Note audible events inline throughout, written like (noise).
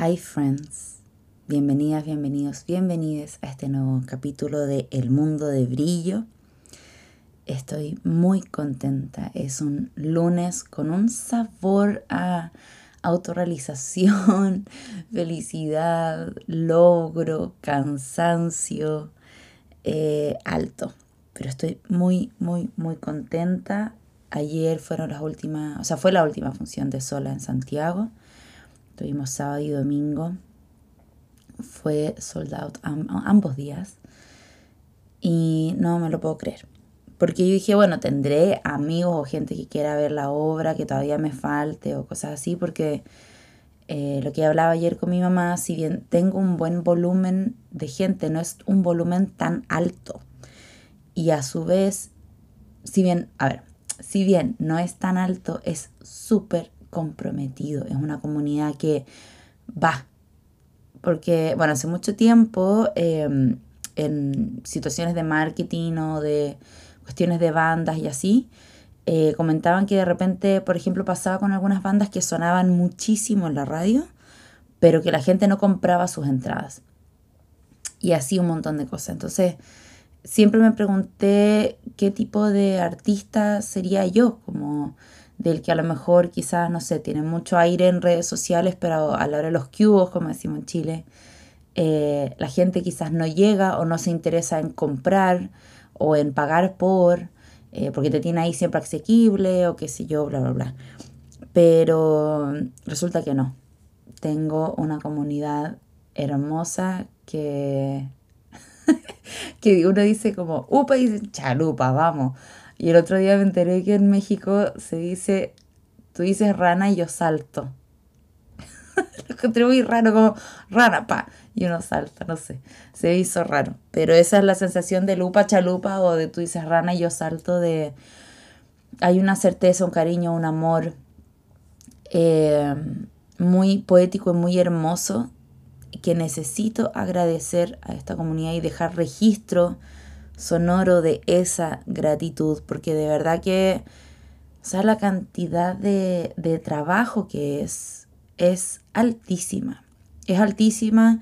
Hi friends, bienvenidas, bienvenidos, bienvenidas a este nuevo capítulo de El Mundo de Brillo. Estoy muy contenta, es un lunes con un sabor a autorrealización, (laughs) felicidad, logro, cansancio eh, alto. Pero estoy muy, muy, muy contenta. Ayer fueron las últimas, o sea, fue la última función de Sola en Santiago Tuvimos sábado y domingo. Fue sold out ambos días. Y no me lo puedo creer. Porque yo dije, bueno, tendré amigos o gente que quiera ver la obra, que todavía me falte o cosas así, porque eh, lo que hablaba ayer con mi mamá, si bien tengo un buen volumen de gente, no es un volumen tan alto. Y a su vez, si bien, a ver, si bien no es tan alto, es súper comprometido, es una comunidad que va. Porque, bueno, hace mucho tiempo em, en situaciones de marketing o de cuestiones de bandas y así, eh, comentaban que de repente, por ejemplo, pasaba con algunas bandas que sonaban muchísimo en la radio, pero que la gente no compraba sus entradas. Y así un montón de cosas. Entonces, siempre me pregunté qué tipo de artista sería yo, como del que a lo mejor quizás, no sé, tiene mucho aire en redes sociales, pero a la hora de los cubos, como decimos en Chile, eh, la gente quizás no llega o no se interesa en comprar o en pagar por, eh, porque te tiene ahí siempre asequible o qué sé yo, bla, bla, bla. Pero resulta que no. Tengo una comunidad hermosa que, (laughs) que uno dice como, upa, y chalupa, vamos. Y el otro día me enteré que en México se dice, tú dices rana y yo salto. (laughs) Lo encontré muy raro, como rana, pa, y uno salta, no sé. Se hizo raro. Pero esa es la sensación de lupa chalupa o de tú dices rana y yo salto de... Hay una certeza, un cariño, un amor eh, muy poético y muy hermoso que necesito agradecer a esta comunidad y dejar registro sonoro de esa gratitud, porque de verdad que, o sea, la cantidad de, de trabajo que es, es altísima, es altísima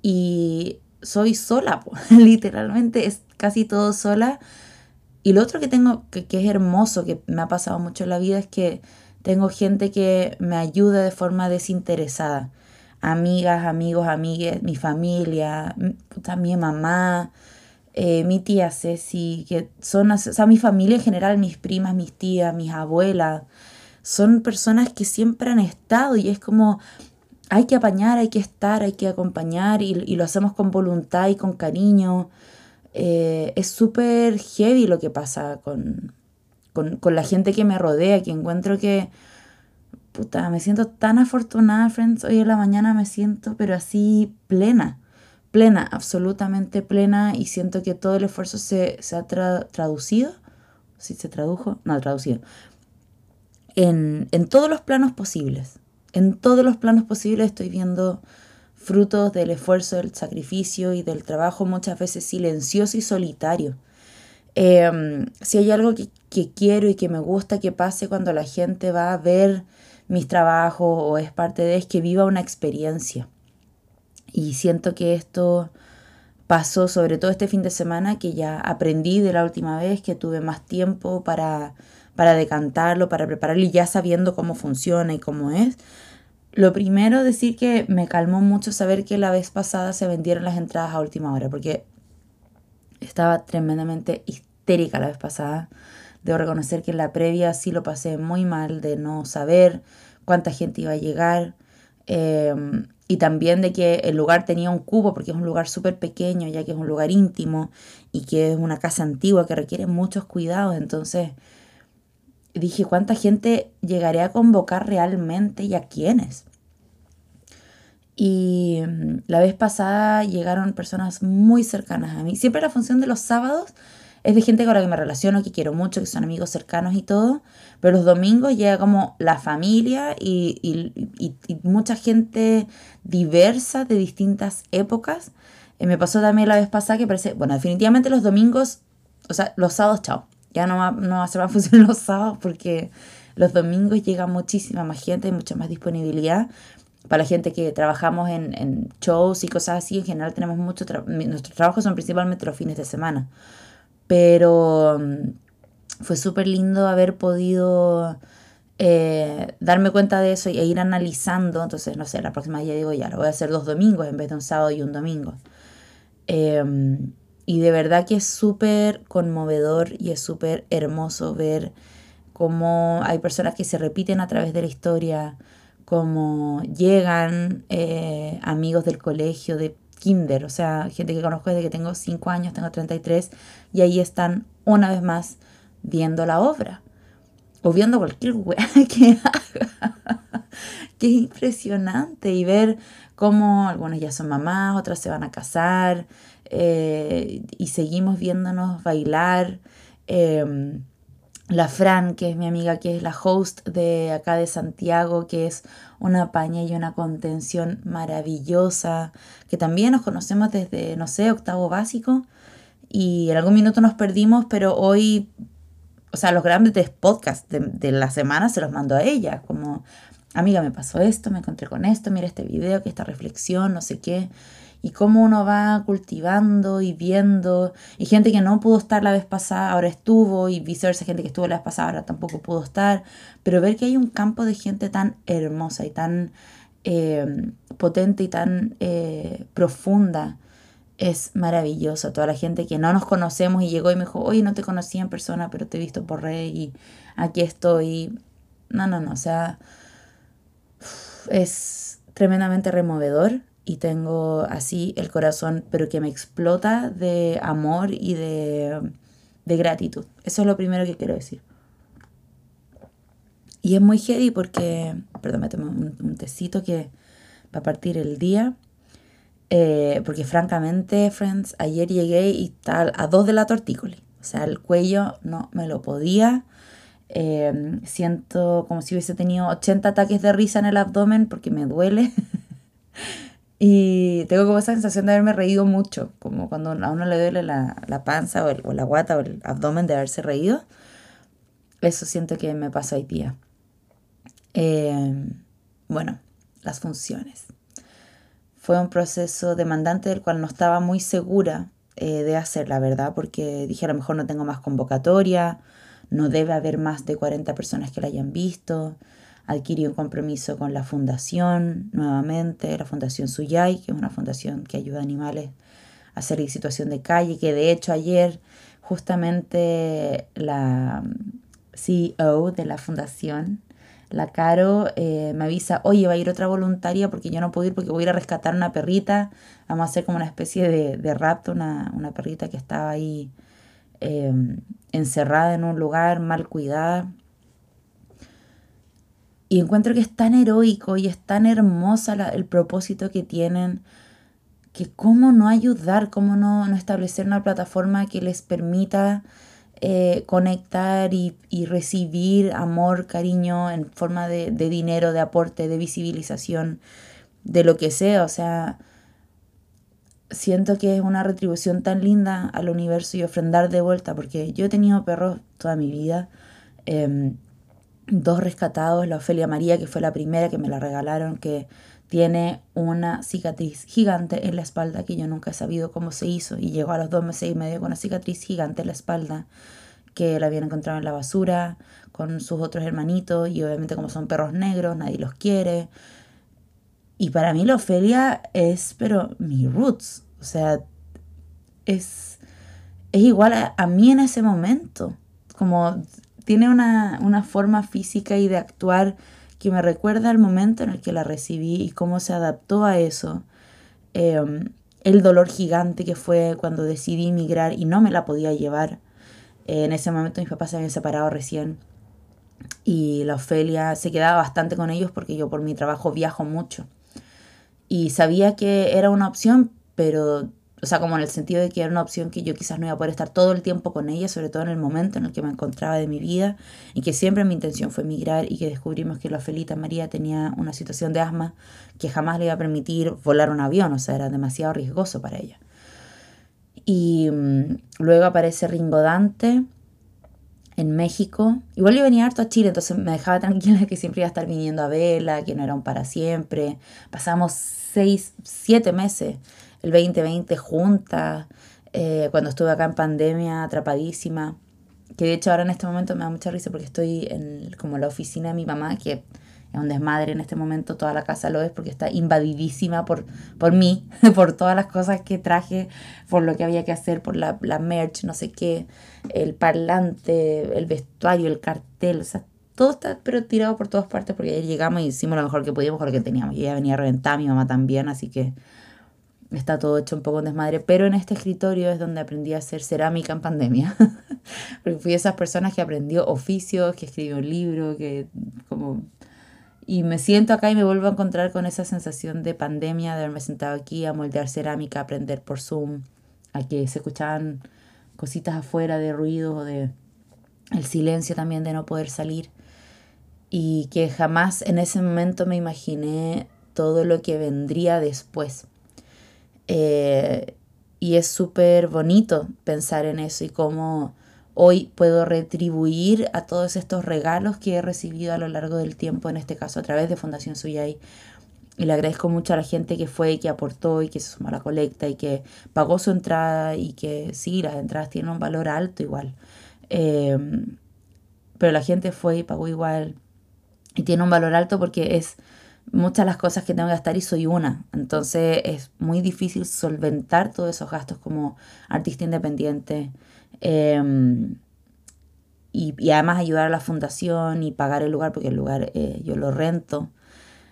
y soy sola, (laughs) literalmente es casi todo sola. Y lo otro que tengo, que, que, es hermoso, que me ha pasado mucho en la vida, es que tengo gente que me ayuda de forma desinteresada. Amigas, amigos, amigues, mi familia, también mamá, eh, mi tía Ceci, que son, o sea, mi familia en general, mis primas, mis tías, mis abuelas, son personas que siempre han estado y es como, hay que apañar, hay que estar, hay que acompañar y, lo hacemos con voluntad y con cariño. Eh, es súper heavy lo que pasa con, con, con, la gente que me rodea, que encuentro que, puta, me siento tan afortunada, friends, hoy en la mañana me siento, pero así plena plena, absolutamente plena y siento que todo el esfuerzo se, ha traducido, si se tradujo, no, traducido, en, en todos los planos posibles. En todos los planos posibles estoy viendo frutos del esfuerzo, del sacrificio y del trabajo muchas veces silencioso y solitario. Em, si hay algo que, que, quiero y que me gusta que pase cuando la gente va a ver mis trabajos o es parte de, es que viva una experiencia. Y siento que esto pasó sobre todo este fin de semana, que ya aprendí de la última vez, que tuve más tiempo para, para decantarlo, para prepararlo y ya sabiendo cómo funciona y cómo es. Lo primero, decir que me calmó mucho saber que la vez pasada se vendieron las entradas a última hora, porque estaba tremendamente histérica la vez pasada. Debo reconocer que en la previa sí lo pasé muy mal de no saber cuánta gente iba a llegar. Eh, y también de que el lugar tenía un cubo porque es un lugar súper pequeño, ya que es un lugar íntimo y que es una casa antigua que requiere muchos cuidados. Entonces dije, ¿cuánta gente llegaré a convocar realmente y a quiénes? Y mm, la vez pasada llegaron personas muy cercanas a mí. Siempre la función de los sábados es de gente con la que me relaciono, que quiero mucho, que son amigos cercanos y todo, pero los domingos llega como la familia y, mucha gente diversa de distintas épocas. Eh, me pasó también la vez pasada que parece, bueno, definitivamente los domingos, o sea, los sábados, chao, ya no va, no va a ser más (laughs) función los sábados porque los domingos llega muchísima más gente, mucha más disponibilidad. para la gente que trabajamos en, shows y cosas así, en general tenemos mucho trabajo. Nuestros trabajos son principalmente los fines de semana. Pero mm, fue súper lindo haber podido eh, darme cuenta de eso e ir analizando. Entonces, no sé, la próxima ya digo, ya lo voy a hacer dos domingos en vez de un sábado y un domingo. Em, y de verdad que es súper conmovedor y es súper hermoso ver cómo hay personas que se repiten a través de la historia, cómo llegan eh, amigos del colegio, de kinder, o sea, gente que conozco desde que tengo 5 años, tengo 33, y ahí están una vez más viendo la obra o viendo cualquier weá (laughs) que haga. Qué impresionante y ver cómo algunas ya son mamás, otras se van a casar eh, y seguimos viéndonos bailar. Em, la Fran, que es mi amiga, que es la host de acá de Santiago, que es una paña y una contención maravillosa, que también nos conocemos desde, no sé, octavo básico, y en algún minuto nos perdimos, pero hoy o sea, los grandes podcasts de, de, la semana se los mando a ella, como, amiga, me pasó esto, me encontré con esto, mira este video, que esta reflexión, no sé qué, y cómo uno va cultivando y viendo, y gente que no pudo estar la vez pasada, ahora estuvo, y viceversa, gente que estuvo la vez pasada, ahora tampoco pudo estar, pero ver que hay un campo de gente tan hermosa y tan eh, potente y tan eh, profunda, es maravilloso. Toda la gente que no nos conocemos y llegó y me dijo, oye, no te conocí en persona, pero te he visto por red y aquí estoy. No, no, no, o sea, es tremendamente removedor y tengo así el corazón, pero que me explota de amor y de, de gratitud. Eso es lo primero que quiero decir. Y es muy heavy porque, perdón, me tomo un, un tecito que va a partir el día. Eh, porque francamente, friends, ayer llegué y tal a dos de la tortícolis. O sea, el cuello no me lo podía. Eh, siento como si hubiese tenido 80 ataques de risa en el abdomen porque me duele. (laughs) y tengo como esa sensación de haberme reído mucho, como cuando a uno le duele la, la panza o, o, la guata o el abdomen de haberse reído. Eso siento que me pasó hoy día. Eh, bueno, las funciones. Fue un proceso demandante del cual no estaba muy segura eh, de hacer, la verdad, porque dije a lo mejor no tengo más convocatoria, no debe haber más de 40 personas que la hayan visto. Adquirí un compromiso con la fundación nuevamente, la Fundación Suyay, que es una fundación que ayuda a animales a salir de situación de calle, que de hecho ayer justamente la CEO de la fundación la Caro eh, me avisa, oye, va a ir otra voluntaria porque yo no puedo ir porque voy a ir a rescatar una perrita. Vamos a hacer como una especie de, rapto, una, perrita que estaba ahí em, encerrada en un lugar, mal cuidada. Y encuentro que es tan heroico y es tan hermosa el propósito que tienen, que cómo no ayudar, cómo no, no establecer una plataforma que les permita eh, conectar y, recibir amor, cariño en forma de, dinero, de aporte, de visibilización, de lo que sea. O sea, siento que es una retribución tan linda al universo y ofrendar de vuelta, porque yo he tenido perros toda mi vida. Em, dos rescatados, la Ofelia María, que fue la primera que me la regalaron, que tiene una cicatriz gigante en la espalda que yo nunca he sabido cómo se hizo. Y llegó a los dos meses y medio con una cicatriz gigante en la espalda que la habían encontrado en la basura con sus otros hermanitos y obviamente como son perros negros nadie los quiere. Y para mí la Ofelia es, pero mi roots, o sea, es, es igual a, a mí en ese momento, como tiene una, una forma física y de actuar que me recuerda al momento en el que la recibí y cómo se adaptó a eso. Em, el dolor gigante que fue cuando decidí emigrar y no me la podía llevar. en ese momento mis papás se habían separado recién y la Ofelia se quedaba bastante con ellos porque yo por mi trabajo viajo mucho. Y sabía que era una opción, pero o sea, como en el sentido de que era una opción que yo quizás no iba a poder estar todo el tiempo con ella, sobre todo en el momento en el que me encontraba de mi vida, y que siempre mi intención fue emigrar y que descubrimos que la Felita María tenía una situación de asma que jamás le iba a permitir volar un avión, o sea, era demasiado riesgoso para ella. Y mm, luego aparece Ringo Dante, en México. Igual yo venía harto a Chile, entonces me dejaba tranquila que siempre iba a estar viniendo a verla, que no era un para siempre. Pasamos seis, siete meses, el 2020 juntas, eh, cuando estuve acá en pandemia, atrapadísima. Que de hecho ahora en este momento me da mucha risa porque estoy en como la oficina de mi mamá, que es un desmadre en este momento, toda la casa lo es porque está invadidísima por, por mí, (laughs) por todas las cosas que traje, por lo que había que hacer, por la, la merch, no sé qué, el parlante, el vestuario, el cartel, o sea, todo está pero tirado por todas partes porque ayer llegamos y hicimos lo mejor que podíamos con lo que teníamos. Y ella venía a reventar, mi mamá también, así que está todo hecho un poco en desmadre. Pero en este escritorio es donde aprendí a hacer cerámica en pandemia. (laughs) porque fui de esas personas que aprendió oficios, que escribió un libro, que como y me siento acá y me vuelvo a encontrar con esa sensación de pandemia, de haberme sentado aquí a moldear cerámica, a aprender por Zoom, a que se escuchaban cositas afuera de ruido o de el silencio también de no poder salir. Y que jamás en ese momento me imaginé todo lo que vendría después. Eh, y es súper bonito pensar en eso y cómo Hoy puedo retribuir a todos estos regalos que he recibido a lo largo del tiempo, en este caso a través de Fundación Suyay. Y le agradezco mucho a la gente que fue que aportó y que se sumó a la colecta y que pagó su entrada y que sí, las entradas tienen un valor alto igual. Em, pero la gente fue y pagó igual y tiene un valor alto porque es muchas las cosas que tengo que gastar y soy una. Entonces es muy difícil solventar todos esos gastos como artista independiente. Em, y, además ayudar a la fundación y pagar el lugar, porque el lugar eh, yo lo rento.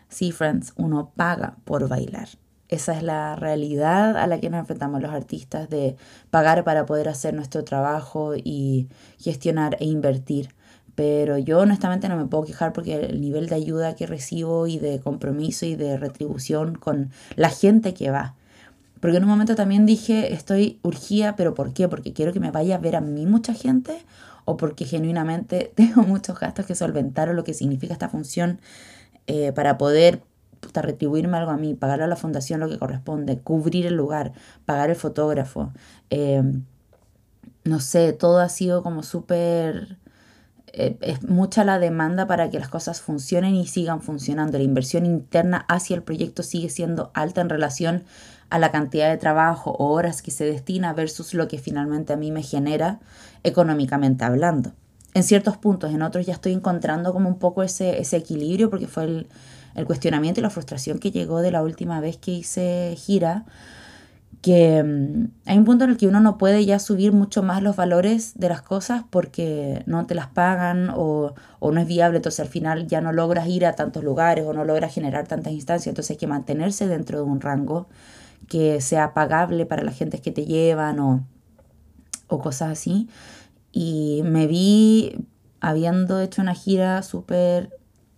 Sí, friends, uno paga por bailar. Esa es la realidad a la que nos enfrentamos los artistas, de pagar para poder hacer nuestro trabajo y gestionar e invertir. Pero yo honestamente no me puedo quejar porque el nivel de ayuda que recibo y de compromiso y de retribución con la gente que va porque en un momento también dije, estoy urgida, pero ¿por qué? Porque quiero que me vaya a ver a mí mucha gente o porque genuinamente (laughs) tengo muchos gastos que solventar o lo que significa esta función eh, para poder retribuirme algo a mí, pagarle a la fundación lo que corresponde, cubrir el lugar, pagar el fotógrafo. Eh, no sé, todo ha sido como súper... Eh, es mucha la demanda para que las cosas funcionen y sigan funcionando. La inversión interna hacia el proyecto sigue siendo alta en relación a la cantidad de trabajo o horas que se destina versus lo que finalmente a mí me genera económicamente hablando. En ciertos puntos, en otros ya estoy encontrando como un poco ese, ese equilibrio porque fue el, el cuestionamiento y la frustración que llegó de la última vez que hice gira, que mm, hay un punto en el que uno no puede ya subir mucho más los valores de las cosas porque no te las pagan o, o, no es viable, entonces al final ya no logras ir a tantos lugares o no logras generar tantas instancias, entonces hay que mantenerse dentro de un rango que sea pagable para la gente que te llevan o, o cosas así. Y me vi habiendo hecho una gira súper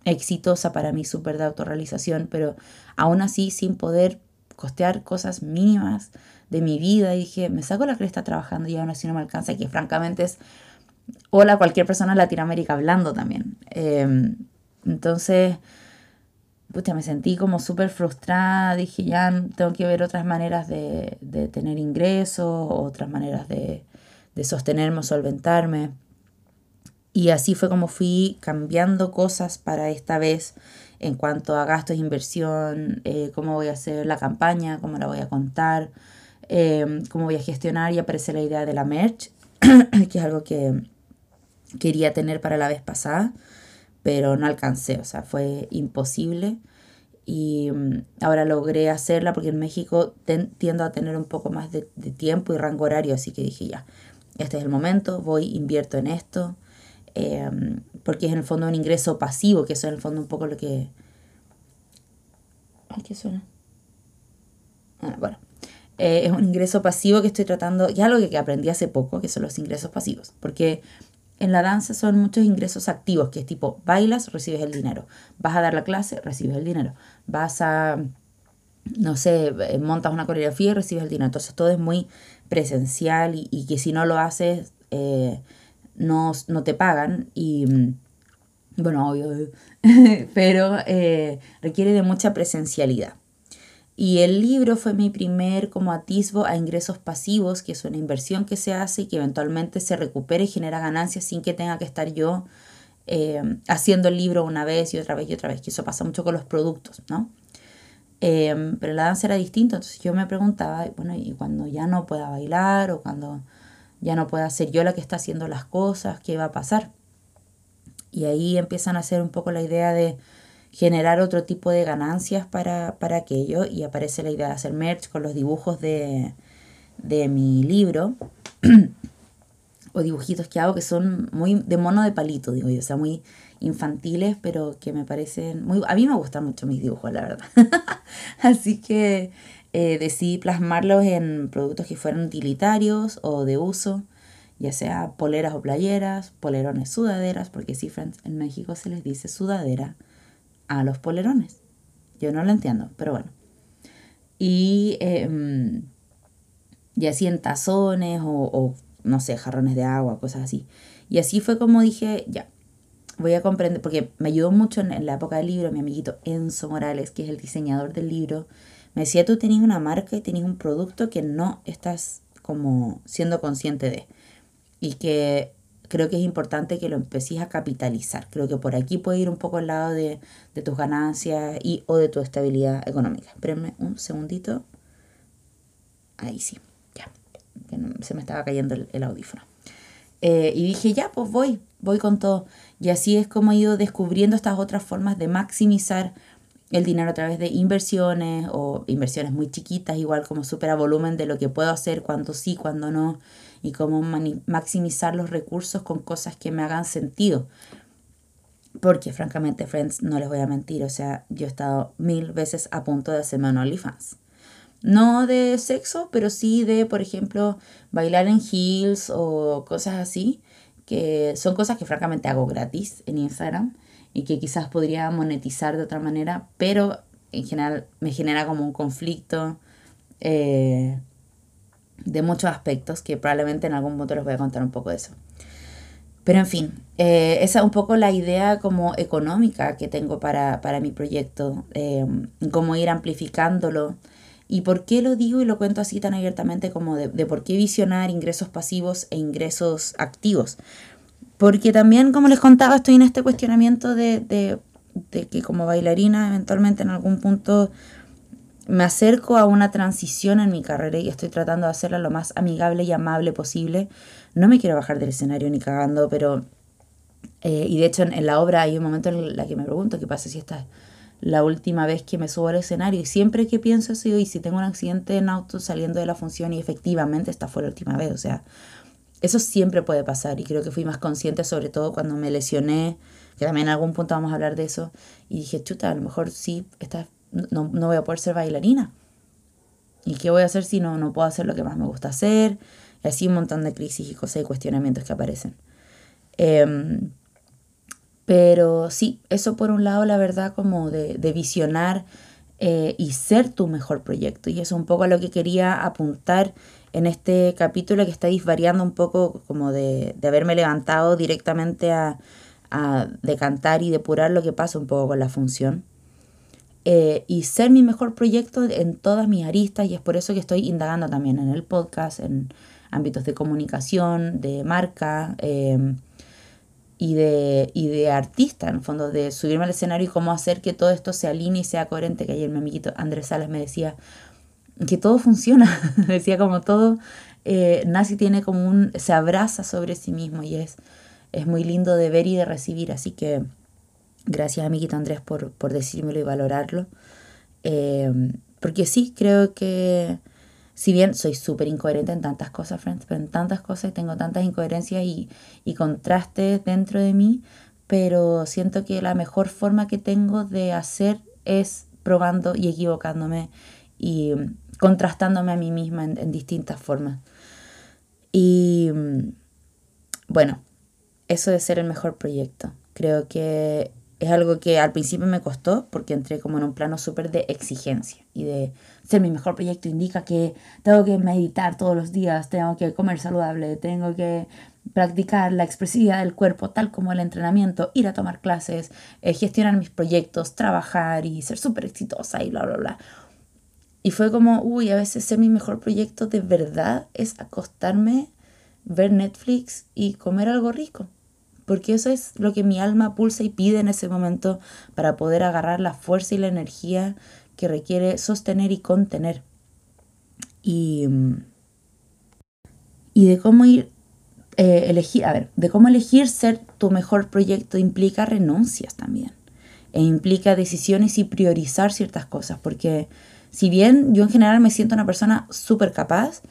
exitosa para mí, súper de autorrealización, pero aún así sin poder costear cosas mínimas de mi vida. Y dije, me saco la cresta trabajando y aún así no me alcanza, que francamente es, hola, cualquier persona en Latinoamérica hablando también. Em, entonces, pucha, me sentí como súper frustrada, dije ya tengo que ver otras maneras de, tener ingresos, otras maneras de, sostenerme o solventarme. Y así fue como fui cambiando cosas para esta vez en cuanto a gastos, inversión, eh, cómo voy a hacer la campaña, cómo la voy a contar, eh, cómo voy a gestionar y aparece la idea de la merch, (clears throat) que es algo que quería tener para la vez pasada pero no alcancé, o sea, fue imposible. Y mm, ahora logré hacerla porque en México tiendo a tener un poco más de, tiempo y rango horario, así que dije ya, este es el momento, voy, invierto en esto, em, porque es en el fondo un ingreso pasivo, que eso es en el fondo un poco lo que... Ay, ¿qué suena? Ah, bueno, eh, es un ingreso pasivo que estoy tratando, y algo que aprendí hace poco, que son los ingresos pasivos, porque en la danza son muchos ingresos activos, que es tipo, bailas, recibes el dinero. Vas a dar la clase, recibes el dinero. Vas a, no sé, eh, montas una coreografía y recibes el dinero. Entonces todo es muy presencial y, que si no lo haces, eh, no, no, te pagan. Y mm, bueno, obvio, (laughs) pero eh, requiere de mucha presencialidad. Y el libro fue mi primer como atisbo a ingresos pasivos, que es una inversión que se hace y que eventualmente se recupera y genera ganancias sin que tenga que estar yo eh, haciendo el libro una vez y otra vez y otra vez, que eso pasa mucho con los productos, ¿no? Eh, pero la danza era distinto, entonces yo me preguntaba, bueno, y cuando ya no pueda bailar o cuando ya no pueda ser yo la que está haciendo las cosas, ¿qué va a pasar? Y ahí empiezan a hacer un poco la idea de generar otro tipo de ganancias para, para aquello y aparece la idea de hacer merch con los dibujos de, de mi libro (clears throat) o dibujitos que hago que son muy de mono de palito, digo yo, o sea, muy infantiles, pero que me parecen muy... A mí me gustan mucho mis dibujos, la verdad. (laughs) Así que eh, decidí plasmarlos en productos que fueran utilitarios o de uso, ya sea poleras o playeras, polerones, sudaderas, porque sí, friends, en México se les dice sudadera a los polerones. Yo no lo entiendo, pero bueno. Y, em, y así en tazones o, no sé, jarrones de agua, cosas así. Y así fue como dije, ya, voy a comprender, porque me ayudó mucho en, la época del libro mi amiguito Enzo Morales, que es el diseñador del libro. Me decía, tú tenés una marca y tenés un producto que no estás como siendo consciente de. Y que creo que es importante que lo empecéis a capitalizar. Creo que por aquí puede ir un poco al lado de, tus ganancias y o de tu estabilidad económica. Espérenme un segundito. Ahí sí, ya. se me estaba cayendo el, audífono. Eh, y dije, ya, pues voy, voy con todo. Y así es como he ido descubriendo estas otras formas de maximizar el dinero a través de inversiones o inversiones muy chiquitas, igual como supera volumen de lo que puedo hacer, cuando sí, cuando no y cómo maximizar los recursos con cosas que me hagan sentido. Porque francamente, friends, no les voy a mentir, o sea, yo he estado mil veces a punto de hacerme un OnlyFans. No de sexo, pero sí de, por ejemplo, bailar en heels o cosas así, que son cosas que francamente hago gratis en Instagram y que quizás podría monetizar de otra manera, pero en general me genera como un conflicto. Eh, de muchos aspectos que probablemente en algún punto les voy a contar un poco de eso. Pero en fin, eh, esa es un poco la idea como económica que tengo para, mi proyecto, eh, cómo ir amplificándolo. ¿Y por qué lo digo y lo cuento así tan abiertamente como de, por qué visionar ingresos pasivos e ingresos activos? Porque también, como les contaba, estoy en este cuestionamiento de, de que como bailarina eventualmente en algún punto me acerco a una transición en mi carrera y estoy tratando de hacerla lo más amigable y amable posible. No me quiero bajar del escenario ni cagando, pero... Eh, y de hecho en, la obra hay un momento en el que me pregunto qué pasa si esta es la última vez que me subo al escenario. Y siempre que pienso eso, y si tengo un accidente en auto saliendo de la función y efectivamente esta fue la última vez. O sea, eso siempre puede pasar y creo que fui más consciente sobre todo cuando me lesioné, que también en algún punto vamos a hablar de eso. Y dije, chuta, a lo mejor sí, esta no, voy a poder ser bailarina. ¿Y qué voy a hacer si no, no puedo hacer lo que más me gusta hacer? Y así un montón de crisis y cosas y cuestionamientos que aparecen. Em, pero sí, eso por un lado, la verdad, como de, visionar eh, y ser tu mejor proyecto. Y eso es un poco a lo que quería apuntar en este capítulo que estáis variando un poco como de, de haberme levantado directamente a, a decantar y depurar lo que pasa un poco con la función. Eh, y ser mi mejor proyecto en todas mis aristas y es por eso que estoy indagando también en el podcast, en ámbitos de comunicación, de marca eh, y, de, y de artista, en el fondo, de subirme al escenario y cómo hacer que todo esto se alinee y sea coherente, que ayer mi amiguito Andrés Salas me decía que todo funciona, (laughs) decía como todo, eh, Nasi tiene como un, se abraza sobre sí mismo y es, es muy lindo de ver y de recibir, así que Gracias, amiguito Andrés, por, por decírmelo y valorarlo. Em, porque sí, creo que si bien soy súper incoherente en tantas cosas, friends, pero en tantas cosas tengo tantas incoherencias y, y contrastes dentro de mí, pero siento que la mejor forma que tengo de hacer es probando y equivocándome y contrastándome a mí misma en, en distintas formas. Y bueno, eso de ser el mejor proyecto. Creo que es algo que al principio me costó porque entré como en un plano súper de exigencia y de ser mi mejor proyecto indica que tengo que meditar todos los días, tengo que comer saludable, tengo que practicar la expresividad del cuerpo tal como el entrenamiento, ir a tomar clases, eh, gestionar mis proyectos, trabajar y ser súper exitosa y bla, bla, bla. Y fue como, uy, a veces ser mi mejor proyecto de verdad es acostarme, ver Netflix y comer algo rico. Porque eso es lo que mi alma pulsa y pide en ese momento para poder agarrar la fuerza y la energía que requiere sostener y contener. Y, y de cómo ir, eh, elegir, a ver, de cómo elegir ser tu mejor proyecto implica renuncias también. E implica decisiones y priorizar ciertas cosas. Porque si bien yo en general me siento una persona súper capaz,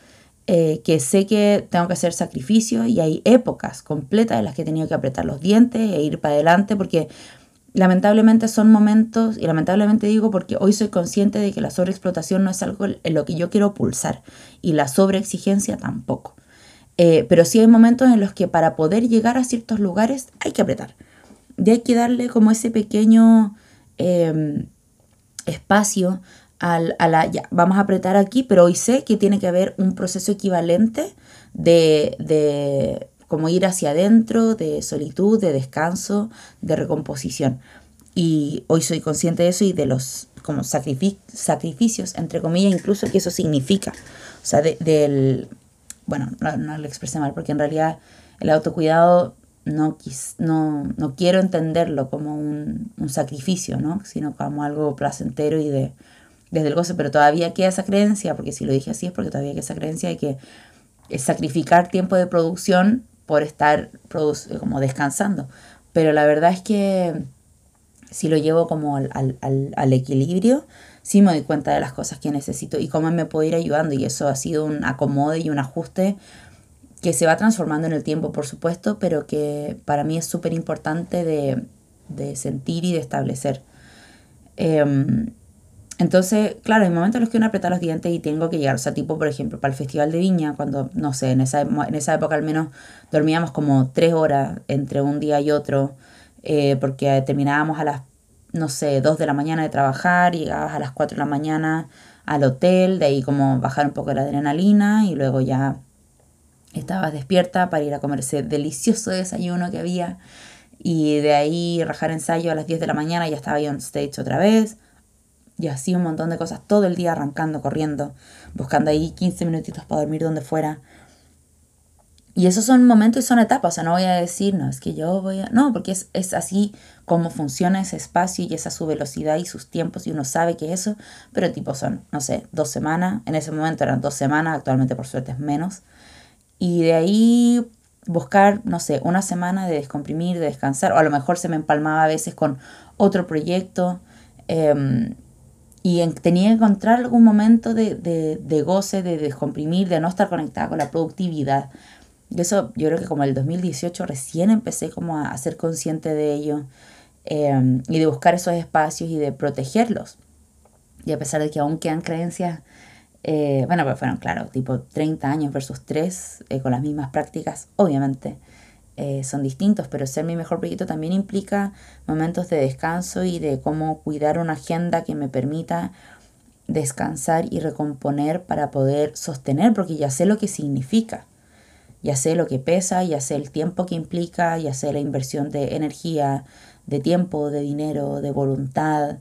eh, que sé que tengo que hacer sacrificio y hay épocas completas en las que he tenido que apretar los dientes e ir para adelante porque lamentablemente son momentos, y lamentablemente digo porque hoy soy consciente de que la sobreexplotación no es algo en lo que yo quiero pulsar y la sobreexigencia tampoco. Eh, pero sí hay momentos en los que para poder llegar a ciertos lugares hay que apretar. Y hay que darle como ese pequeño em, espacio al, a la, ya, vamos a apretar aquí, pero hoy sé que tiene que haber un proceso equivalente de, de como ir hacia adentro, de solitud, de descanso, de recomposición. Y hoy soy consciente de eso y de los como sacrificios, entre comillas, incluso que eso significa. O sea, del... Bueno, no, lo expresé mal, porque en realidad el autocuidado no, no, no quiero entenderlo como un, un, sacrificio, ¿no? sino como algo placentero y de desde el goce, pero todavía queda esa creencia, porque si lo dije así es porque todavía queda esa creencia de que es sacrificar tiempo de producción por estar como descansando. Pero la verdad es que si lo llevo como al, al, al, equilibrio, sí me doy cuenta de las cosas que necesito y cómo me puedo ir ayudando. Y eso ha sido un acomode y un ajuste que se va transformando en el tiempo, por supuesto, pero que para mí es súper importante de, de, sentir y de establecer. Em, entonces, claro, hay momentos en los que uno aprieta los dientes y tengo que llegar, o sea, tipo, por ejemplo, para el Festival de Viña, cuando, no sé, en esa, en esa época al menos dormíamos como tres horas entre un día y otro, eh, porque terminábamos a las, no sé, dos de la mañana de trabajar, llegabas a las cuatro de la mañana al hotel, de ahí como bajar un poco la adrenalina y luego ya estabas despierta para ir a comer ese delicioso desayuno que había. Y de ahí rajar ensayo a las 10 de la mañana ya estaba yo on stage otra vez y así un montón de cosas, todo el día arrancando, corriendo, buscando ahí 15 minutitos para dormir donde fuera. Y esos son momentos y son etapas, o sea, no voy a decir, no, es que yo voy a... No, porque es, es así como funciona ese espacio y esa su velocidad y sus tiempos y uno sabe que eso, pero tipo son, no sé, dos semanas, en ese momento eran dos semanas, actualmente por suerte es menos. Y de ahí buscar, no sé, una semana de descomprimir, de descansar, o a lo mejor se me empalmaba a veces con otro proyecto. Eh, y tenía que encontrar algún momento de, de, de, goce, de descomprimir, de no estar conectada con la productividad. Y eso yo creo que como el 2018 recién empecé como a, ser consciente de ello em, y de buscar esos espacios y de protegerlos. Y a pesar de que aún quedan creencias, eh, bueno, pues fueron, claro, tipo 30 años versus 3 eh, con las mismas prácticas, obviamente. Eh, son distintos, pero ser mi mejor proyecto también implica momentos de descanso y de cómo cuidar una agenda que me permita descansar y recomponer para poder sostener, porque ya sé lo que significa, ya sé lo que pesa, ya sé el tiempo que implica, ya sé la inversión de energía, de tiempo, de dinero, de voluntad,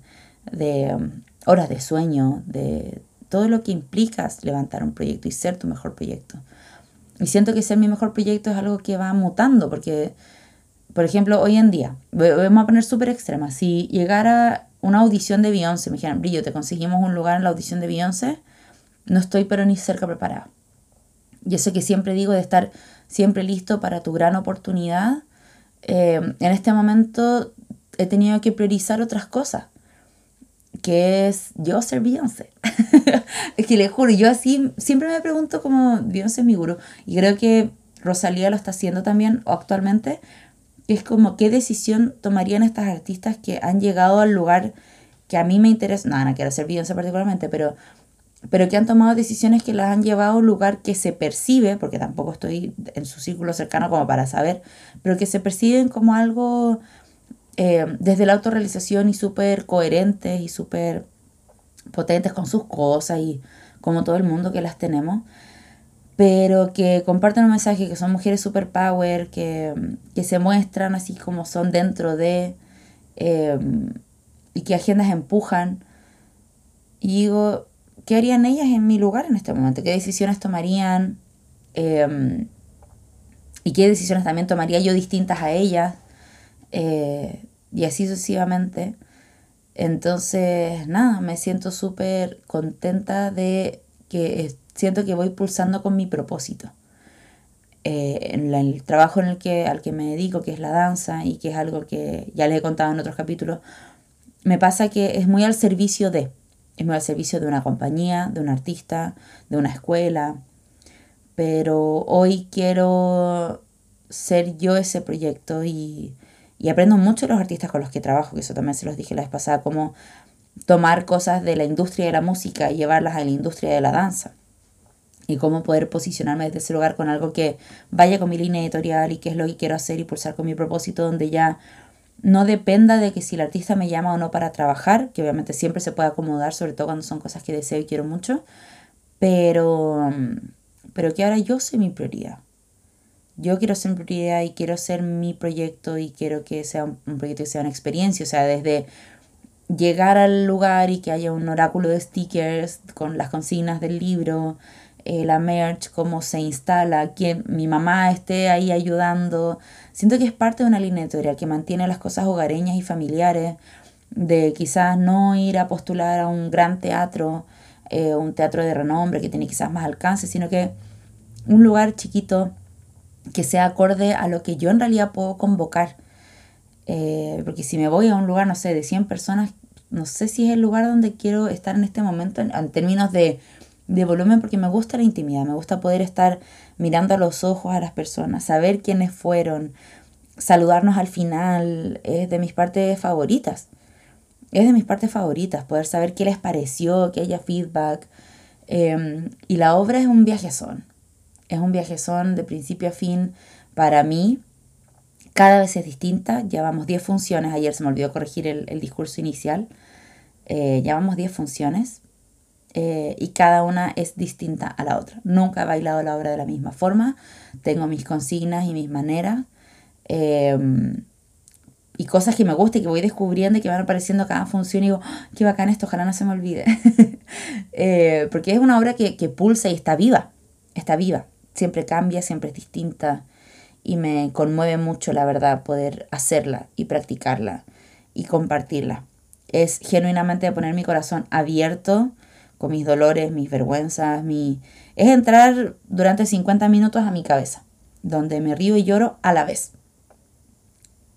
de um, horas de sueño, de todo lo que implica levantar un proyecto y ser tu mejor proyecto. Y siento que ser mi mejor proyecto es algo que va mutando, porque, por ejemplo, hoy en día, vamos a poner súper extrema, si llegara una audición de Beyoncé, me dijeran, Brillo, te conseguimos un lugar en la audición de Beyoncé, no estoy pero ni cerca preparada. Y eso que siempre digo de estar siempre listo para tu gran oportunidad, eh, en este momento he tenido que priorizar otras cosas que es yo ser Beyoncé. (laughs) es que le juro, yo así siempre me pregunto como Beyoncé es mi gurú. Y creo que Rosalía lo está haciendo también actualmente. Es como qué decisión tomarían estas artistas que han llegado al lugar que a mí me interesa. No, no quiero ser Beyoncé particularmente, pero, pero que han tomado decisiones que las han llevado a un lugar que se percibe, porque tampoco estoy en su círculo cercano como para saber, pero que se perciben como algo eh, desde la autorrealización y súper coherentes y súper potentes con sus cosas y como todo el mundo que las tenemos, pero que comparten un mensaje que son mujeres super power, que, que se muestran así como son dentro de, eh, y que agendas empujan. Y digo, qué harían ellas en mi lugar en este momento, qué decisiones tomarían em, y qué decisiones también tomaría yo distintas a ellas eh, y así sucesivamente. Entonces, nada, me siento súper contenta de que siento que voy pulsando con mi propósito. Eh, en el trabajo en el que, al que me dedico, que es la danza y que es algo que ya les he contado en otros capítulos, me pasa que es muy al servicio de, es muy al servicio de una compañía, de un artista, de una escuela, pero hoy quiero ser yo ese proyecto y, y aprendo mucho los artistas con los que trabajo, que eso también se los dije la vez pasada, como tomar cosas de la industria de la música y llevarlas a la industria de la danza. Y cómo poder posicionarme desde ese lugar con algo que vaya con mi línea editorial y qué es lo que quiero hacer y pulsar con mi propósito, donde ya no dependa de que si el artista me llama o no para trabajar, que obviamente siempre se puede acomodar, sobre todo cuando son cosas que deseo y quiero mucho, pero, pero que ahora yo soy mi prioridad yo quiero ser mi prioridad y quiero ser mi proyecto y quiero que sea un, proyecto que sea una experiencia, o sea, desde llegar al lugar y que haya un oráculo de stickers con las consignas del libro, eh, la merch, cómo se instala, que mi mamá esté ahí ayudando. Siento que es parte de una línea editorial que mantiene las cosas hogareñas y familiares, de quizás no ir a postular a un gran teatro, eh, un teatro de renombre que tiene quizás más alcance, sino que un lugar chiquito que sea acorde a lo que yo en realidad puedo convocar. Eh, porque si me voy a un lugar, no sé, de 100 personas, no sé si es el lugar donde quiero estar en este momento en, términos de, de, volumen, porque me gusta la intimidad, me gusta poder estar mirando a los ojos a las personas, saber quiénes fueron, saludarnos al final, es de mis partes favoritas. Es de mis partes favoritas, poder saber qué les pareció, que haya feedback. Em, y la obra es un viajezón. Es un viajezón de principio a fin para mí. Cada vez es distinta. Llevamos 10 funciones. Ayer se me olvidó corregir el, discurso inicial. Eh, llevamos 10 funciones. Eh, y cada una es distinta a la otra. Nunca he bailado la obra de la misma forma. Tengo mis consignas y mis maneras. Em, y cosas que me gustan y que voy descubriendo y que van apareciendo cada función y digo, ¡Ah, qué bacán esto, ojalá no se me olvide. (laughs) Eh, porque es una obra que, que pulsa y está viva, está viva siempre cambia, siempre es distinta y me conmueve mucho, la verdad, poder hacerla y practicarla y compartirla. Es genuinamente poner mi corazón abierto con mis dolores, mis vergüenzas, mi... Es entrar durante 50 minutos a mi cabeza, donde me río y lloro a la vez.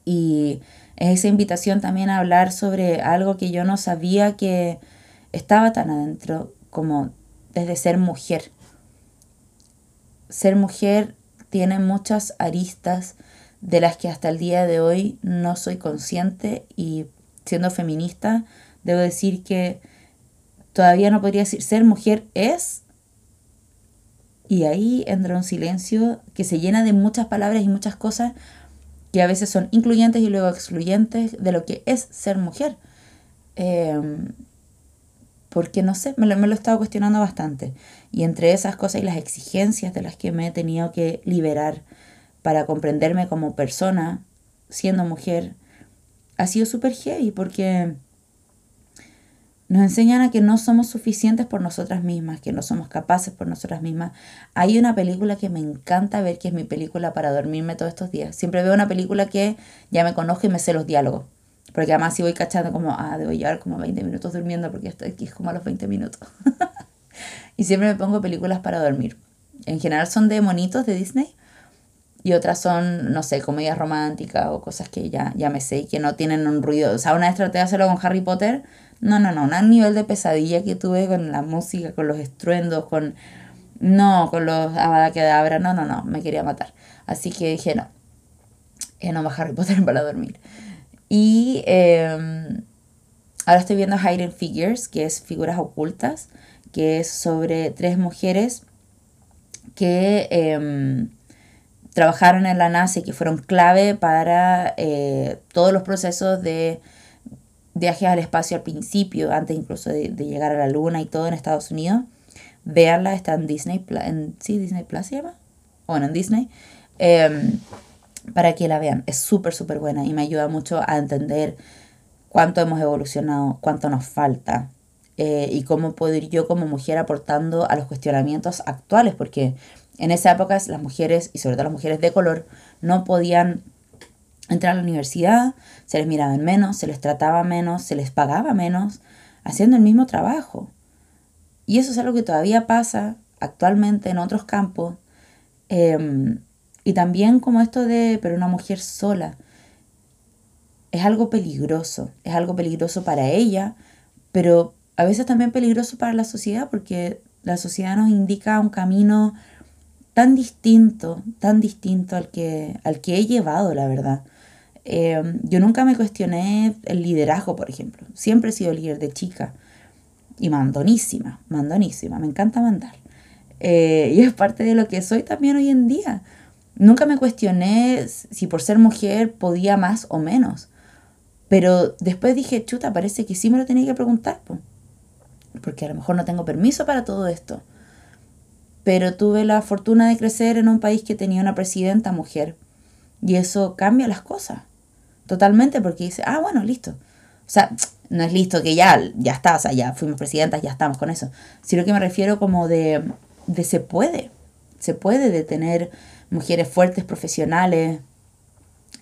Y es esa invitación también a hablar sobre algo que yo no sabía que estaba tan adentro como desde ser mujer ser mujer tiene muchas aristas de las que hasta el día de hoy no soy consciente y siendo feminista debo decir que todavía no podría decir ser mujer es y ahí entra un silencio que se llena de muchas palabras y muchas cosas que a veces son incluyentes y luego excluyentes de lo que es ser mujer. Em, porque no sé, me lo, me he estado cuestionando bastante. Y entre esas cosas y las exigencias de las que me he tenido que liberar para comprenderme como persona, siendo mujer, ha sido súper heavy porque nos enseñan a que no somos suficientes por nosotras mismas, que no somos capaces por nosotras mismas. Hay una película que me encanta ver, que es mi película para dormirme todos estos días. Siempre veo una película que ya me conozco y me sé los diálogos. Porque además si voy cachando como, ah, debo llevar como 20 minutos durmiendo porque estoy aquí es como a los 20 minutos. (laughs) y siempre me pongo películas para dormir. En general son de monitos de Disney y otras son, no sé, comedias románticas o cosas que ya, ya me sé y que no tienen un ruido. O sea, una vez traté de hacerlo con Harry Potter. No, no, no, un nivel de pesadilla que tuve con la música, con los estruendos, con... No, con los abada kedabra, no, no, no, me quería matar. Así que dije, no, eh, no va Harry Potter (laughs) para dormir. Y em, ahora estoy viendo Hidden Figures, que es figuras ocultas, que es sobre tres mujeres que em, trabajaron en la NASA y que fueron clave para eh, todos los procesos de viajes al espacio al principio, antes incluso de, llegar a la luna y todo en Estados Unidos. Veanla, está en Disney, en, ¿sí? Disney Plus se llama, o en Disney. Em, para que la vean. Es súper, súper buena y me ayuda mucho a entender cuánto hemos evolucionado, cuánto nos falta. eh, y cómo puedo ir yo como mujer aportando a los cuestionamientos actuales, porque en esa época las mujeres, y sobre todo las mujeres de color, no podían entrar a la universidad, se les miraba en menos, se les trataba menos, se les pagaba menos, haciendo el mismo trabajo. Y eso es algo que todavía pasa actualmente en otros campos. Em, y también como esto de, pero una mujer sola, es algo peligroso, es algo peligroso para ella, pero a veces también peligroso para la sociedad porque la sociedad nos indica un camino tan distinto, tan distinto al que, al que he llevado, la verdad. Em, yo nunca me cuestioné el liderazgo, por ejemplo. Siempre he sido líder de chica. Y mandonísima, mandonísima. Me encanta mandar. Eh, y es parte de lo que soy también hoy en día. Nunca me cuestioné si por ser mujer podía más o menos. Pero después dije, chuta, parece que sí me lo tenía que preguntar. Porque a lo mejor no tengo permiso para todo esto. Pero tuve la fortuna de crecer en un país que tenía una presidenta mujer. Y eso cambia las cosas. Totalmente, porque dice, ah, bueno, listo. O sea, no es listo que ya, ya está, o sea, ya fuimos presidentas, ya estamos con eso. Sino que me refiero como de, de se puede. Se puede de tener mujeres fuertes, profesionales.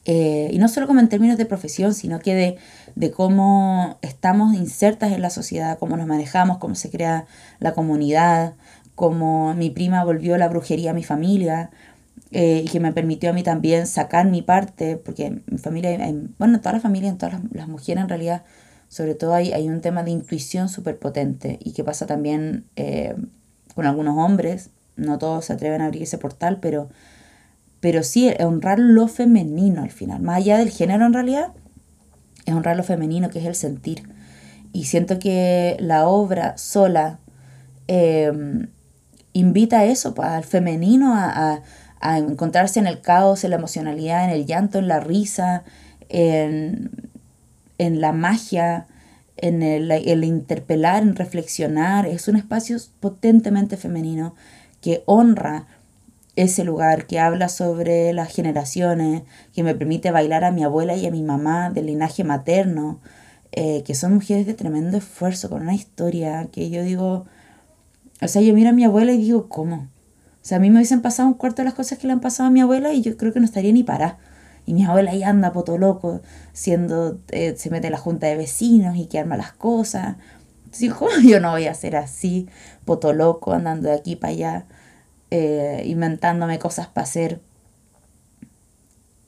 Eh, y no solo como en términos de profesión, sino que de, de cómo estamos insertas en la sociedad, cómo nos manejamos, cómo se crea la comunidad, cómo mi prima volvió la brujería a mi familia, eh, y que me permitió a mí también sacar mi parte, porque mi familia, bueno, toda la familia, en todas las, mujeres en realidad, sobre todo hay, hay un tema de intuición súper potente y que pasa también eh, con algunos hombres, no todos se atreven a abrir ese portal, pero, pero sí, honrar lo femenino al final, más allá del género en realidad, es honrar lo femenino, que es el sentir. Y siento que la obra sola eh, invita a eso, pues, al femenino, a a encontrarse en el caos, en la emocionalidad, en el llanto, en la risa, en, la magia, en el, interpelar, en reflexionar. Es un espacio potentemente femenino que honra ese lugar, que habla sobre las generaciones, que me permite bailar a mi abuela y a mi mamá del linaje materno, eh, que son mujeres de tremendo esfuerzo, con una historia que yo digo, o sea, yo miro a mi abuela y digo, ¿cómo? O sea, a mí me hubiesen pasado un cuarto de las cosas que le han pasado a mi abuela y yo creo que no estaría ni para. Y mi abuela ahí anda poto loco, siendo, eh, se mete en la junta de vecinos y que arma las cosas. Entonces, (laughs) ¿cómo yo no voy a ser así, poto loco, andando de aquí para allá, eh, inventándome cosas para hacer?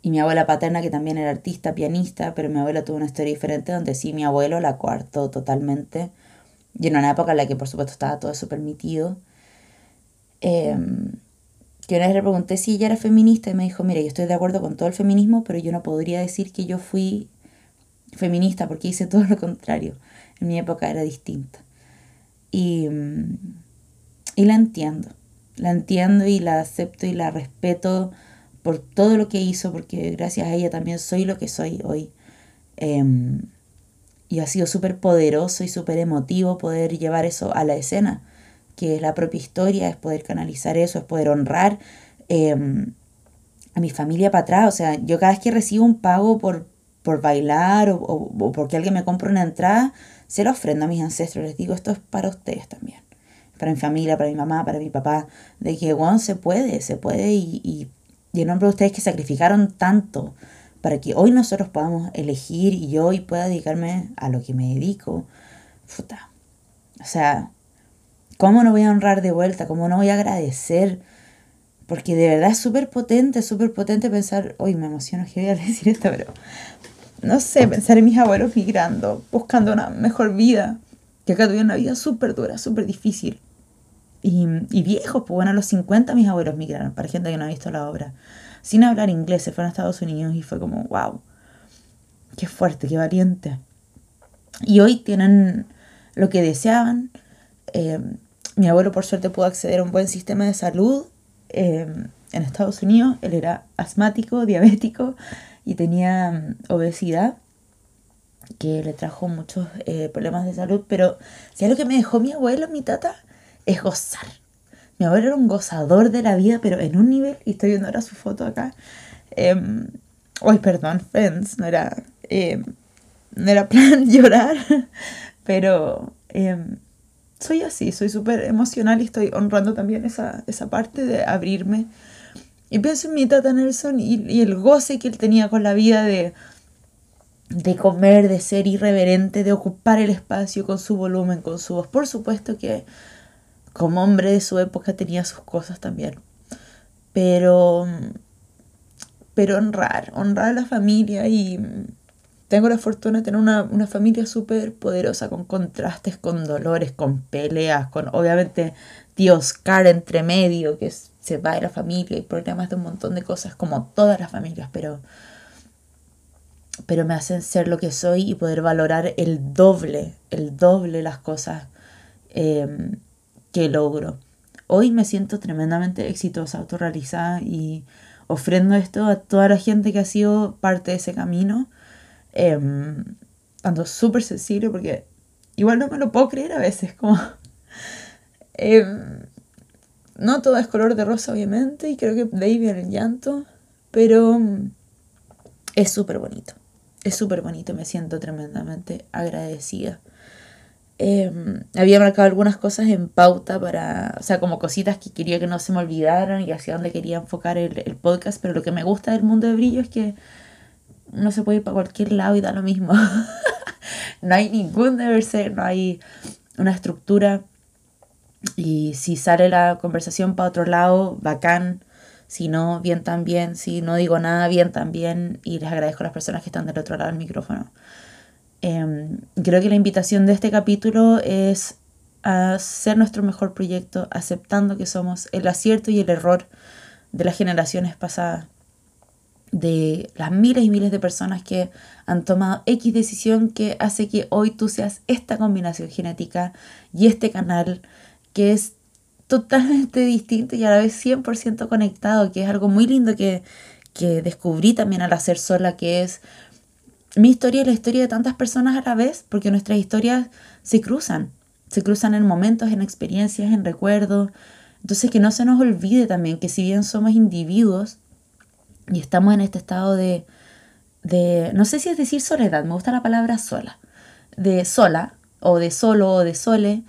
Y mi abuela paterna, que también era artista, pianista, pero mi abuela tuvo una historia diferente donde sí, mi abuelo la coartó totalmente. Y en una época en la que por supuesto estaba todo eso permitido. Em, que una vez le pregunté si ella era feminista y me dijo, mira, yo estoy de acuerdo con todo el feminismo, pero yo no podría decir que yo fui feminista porque hice todo lo contrario. En mi época era distinta. Y, mm, y la entiendo. La entiendo y la acepto y la respeto por todo lo que hizo, porque gracias a ella también soy lo que soy hoy. Em, y ha sido súper poderoso y súper emotivo poder llevar eso a la escena que es la propia historia, es poder canalizar eso, es poder honrar em, a mi familia para atrás. O sea, yo cada vez que recibo un pago por, por bailar o, porque alguien me compra una entrada, se lo ofrendo a mis ancestros. Les digo, esto es para ustedes también. Para mi familia, para mi mamá, para mi papá. De que, bueno, se puede, se puede. Y, y, en nombre de ustedes que sacrificaron tanto para que hoy nosotros podamos elegir y yo hoy pueda dedicarme a lo que me dedico. Puta. O sea, ¿Cómo no voy a honrar de vuelta? ¿Cómo no voy a agradecer? Porque de verdad es súper potente, súper potente pensar, hoy me emociono que voy a decir esto, pero no sé, pensar en mis abuelos migrando, buscando una mejor vida, que acá tuvieron una vida súper dura, súper difícil. Y, viejos, pues bueno, a los 50 mis abuelos migraron, para gente que no ha visto la obra, sin hablar inglés, se fueron a Estados Unidos y fue como, wow, qué fuerte, qué valiente. Y hoy tienen lo que deseaban, eh, mi abuelo por suerte pudo acceder a un buen sistema de salud eh, en Estados Unidos. Él era asmático, diabético y tenía mm, obesidad que le trajo muchos eh, problemas de salud. Pero si algo que me dejó mi abuelo, mi tata, es gozar. Mi abuelo era un gozador de la vida, pero en un nivel, y estoy viendo ahora su foto acá. Eh, perdón, friends, no era, em, no era (laughs) plan llorar, pero Em, soy así, soy súper emocional y estoy honrando también esa, esa parte de abrirme. Y pienso en mi tata Nelson y, y el goce que él tenía con la vida de, de comer, de ser irreverente, de ocupar el espacio con su volumen, con su voz. Por supuesto que como hombre de su época tenía sus cosas también. Pero, pero honrar, honrar a la familia y tengo la fortuna de tener una, una familia súper poderosa, con contrastes, con dolores, con peleas, con obviamente tío Oscar entre medio, que se va de la familia y problemas de un montón de cosas, como todas las familias, pero, pero me hacen ser lo que soy y poder valorar el doble, el doble las cosas em, que logro. Hoy me siento tremendamente exitosa, autorrealizada y ofrendo esto a toda la gente que ha sido parte de ese camino eh, ando súper sencillo porque igual no me lo puedo creer a veces, como... (laughs) Em, no todo es color de rosa, obviamente, y creo que de ahí el llanto, pero es súper bonito. Es súper bonito, me siento tremendamente agradecida. Em, había marcado algunas cosas en pauta para, o sea, como cositas que quería que no se me olvidaran y hacia dónde quería enfocar el, el podcast, pero lo que me gusta del mundo de brillo es que no se puede ir para cualquier lado y da lo mismo. (laughs) no hay ningún deber ser, no hay una estructura. Y si sale la conversación para otro lado, bacán. Si no, bien también. Si no digo nada, bien también. Y les agradezco a las personas que están del otro lado del micrófono. Em, creo que la invitación de este capítulo es a ser nuestro mejor proyecto, aceptando que somos el acierto y el error de las generaciones pasadas de las miles y miles de personas que han tomado X decisión que hace que hoy tú seas esta combinación genética y este canal que es totalmente distinto y a la vez 100% conectado, que es algo muy lindo que, que descubrí también al hacer sola, que es mi historia y la historia de tantas personas a la vez, porque nuestras historias se cruzan, se cruzan en momentos, en experiencias, en recuerdos. Entonces que no se nos olvide también que si bien somos individuos, y estamos en este estado de, de, no sé si es decir soledad, me gusta la palabra sola, de sola, o de solo, o de sole,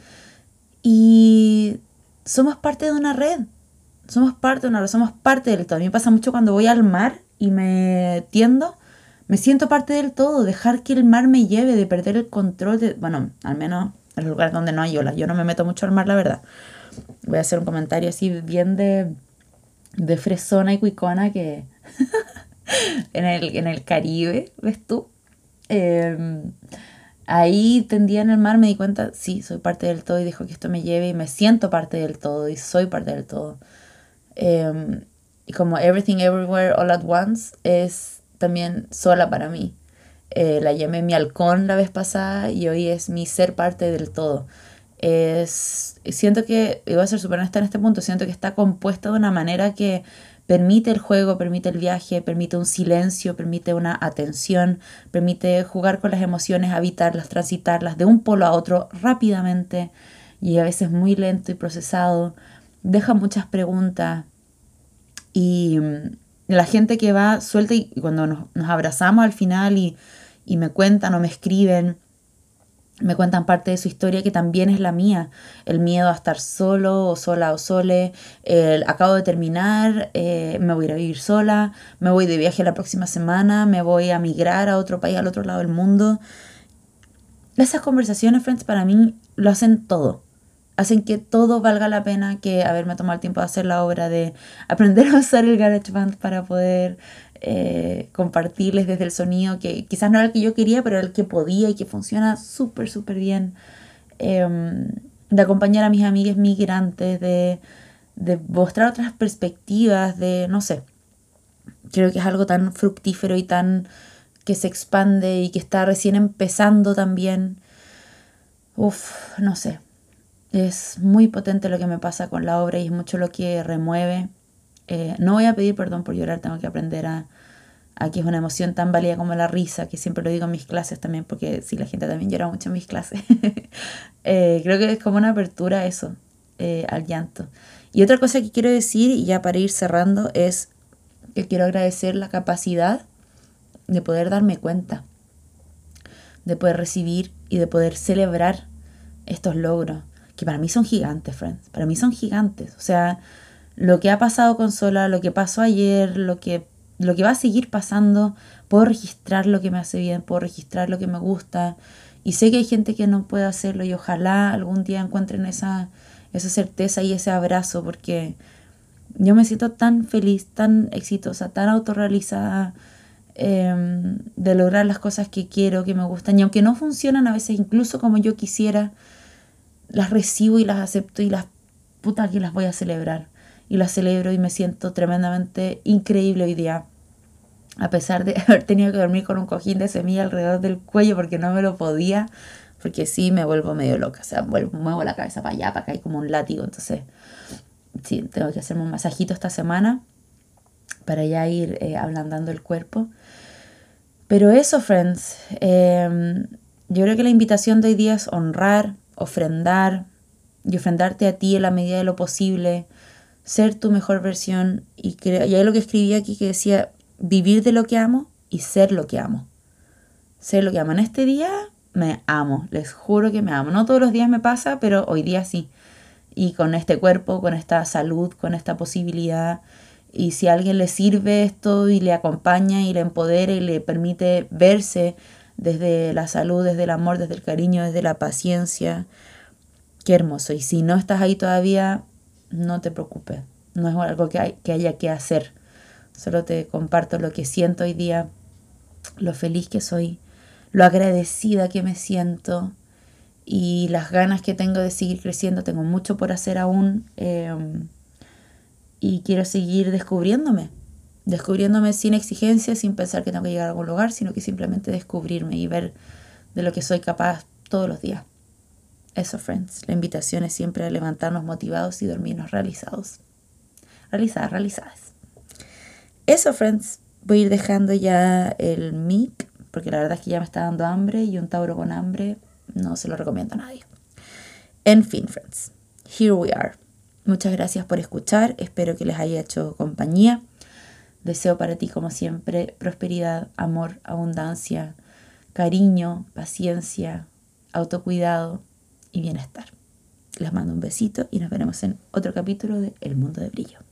y somos parte de una red, somos parte de una red, somos parte del todo. A mí me pasa mucho cuando voy al mar y me tiendo, me siento parte del todo, dejar que el mar me lleve, de perder el control de, bueno, al menos en los lugares donde no hay olas, yo no me meto mucho al mar, la verdad. Voy a hacer un comentario así bien de, de fresona y cuicona que (laughs) en, el, en el Caribe, ¿ves tú? Em, ahí tendía en el mar, me di cuenta, sí, soy parte del todo y dejo que esto me lleve y me siento parte del todo y soy parte del todo. Em, y como Everything Everywhere All at Once es también sola para mí. Eh, la llamé mi halcón la vez pasada y hoy es mi ser parte del todo. Es, siento que, voy a ser súper honesta en este punto, siento que está compuesto de una manera que permite el juego, permite el viaje, permite un silencio, permite una atención, permite jugar con las emociones, habitarlas, transitarlas de un polo a otro rápidamente y a veces muy lento y procesado. Deja muchas preguntas y mm, la gente que va suelta y cuando nos, abrazamos al final y, y me cuentan o me escriben, me cuentan parte de su historia que también es la mía. El miedo a estar solo o sola o sole. El, acabo de terminar, eh, me voy a ir a vivir sola, me voy de viaje la próxima semana, me voy a migrar a otro país, al otro lado del mundo. Esas conversaciones, friends, para mí lo hacen todo. Hacen que todo valga la pena que haberme tomado el tiempo de hacer la obra, de aprender a usar el GarageBand para poder eh, compartirles desde el sonido que quizás no era el que yo quería, pero era el que podía y que funciona súper, súper bien. Em, de acompañar a mis amigas migrantes, de, de mostrar otras perspectivas, de, no sé, creo que es algo tan fructífero y tan que se expande y que está recién empezando también. Uf, no sé. Es muy potente lo que me pasa con la obra y es mucho lo que remueve. Eh, no voy a pedir perdón por llorar, tengo que aprender a, que es una emoción tan válida como la risa, que siempre lo digo en mis clases también, porque sí, la gente también llora mucho en mis clases. (laughs) Eh, creo que es como una apertura a eso, eh, al llanto. Y otra cosa que quiero decir, y ya para ir cerrando, es que quiero agradecer la capacidad de poder darme cuenta, de poder recibir y de poder celebrar estos logros, que para mí son gigantes, friends, para mí son gigantes. O sea, lo que ha pasado con Sola, lo que pasó ayer, lo que, lo que va a seguir pasando, puedo registrar lo que me hace bien, puedo registrar lo que me gusta. Y sé que hay gente que no puede hacerlo y ojalá algún día encuentren esa, esa certeza y ese abrazo, porque yo me siento tan feliz, tan exitosa, tan autorrealizada em, de lograr las cosas que quiero, que me gustan. Y aunque no funcionan a veces incluso como yo quisiera, las recibo y las acepto y las putas que las voy a celebrar y la celebro y me siento tremendamente increíble hoy día. A pesar de (laughs) haber tenido que dormir con un cojín de semilla alrededor del cuello porque no me lo podía, porque sí me vuelvo medio loca, o sea, muevo la cabeza para allá, para acá, y como un látigo. Entonces, sí, tengo que hacerme un masajito esta semana para ya ir eh, ablandando el cuerpo. Pero eso, friends, em, yo creo que la invitación de hoy día es honrar, ofrendar y ofrendarte a ti en la medida de lo posible, ser tu mejor versión y, y hay lo que escribí aquí que decía vivir de lo que amo y ser lo que amo. Ser lo que amo. En este día me amo, les juro que me amo. No todos los días me pasa, pero hoy día sí. Y con este cuerpo, con esta salud, con esta posibilidad. Y si a alguien le sirve esto y le acompaña y le empodera y le permite verse desde la salud, desde el amor, desde el cariño, desde la paciencia, qué hermoso. Y si no estás ahí todavía, no te preocupes, no es algo que, hay, que haya que hacer. Solo te comparto lo que siento hoy día, lo feliz que soy, lo agradecida que me siento y las ganas que tengo de seguir creciendo. Tengo mucho por hacer aún em, y quiero seguir descubriéndome. Descubriéndome sin exigencia, sin pensar que tengo que llegar a algún lugar, sino que simplemente descubrirme y ver de lo que soy capaz todos los días. Eso, friends. La invitación es siempre a levantarnos motivados y dormirnos realizados. Realizadas, realizadas. Eso, friends. Voy a ir dejando ya el mic, porque la verdad es que ya me está dando hambre y un Tauro con hambre no se lo recomiendo a nadie. En fin, friends. Here we are. Muchas gracias por escuchar. Espero que les haya hecho compañía. Deseo para ti, como siempre, prosperidad, amor, abundancia, cariño, paciencia, autocuidado y bienestar. Les mando un besito y nos veremos en otro capítulo de El Mundo de Brillo.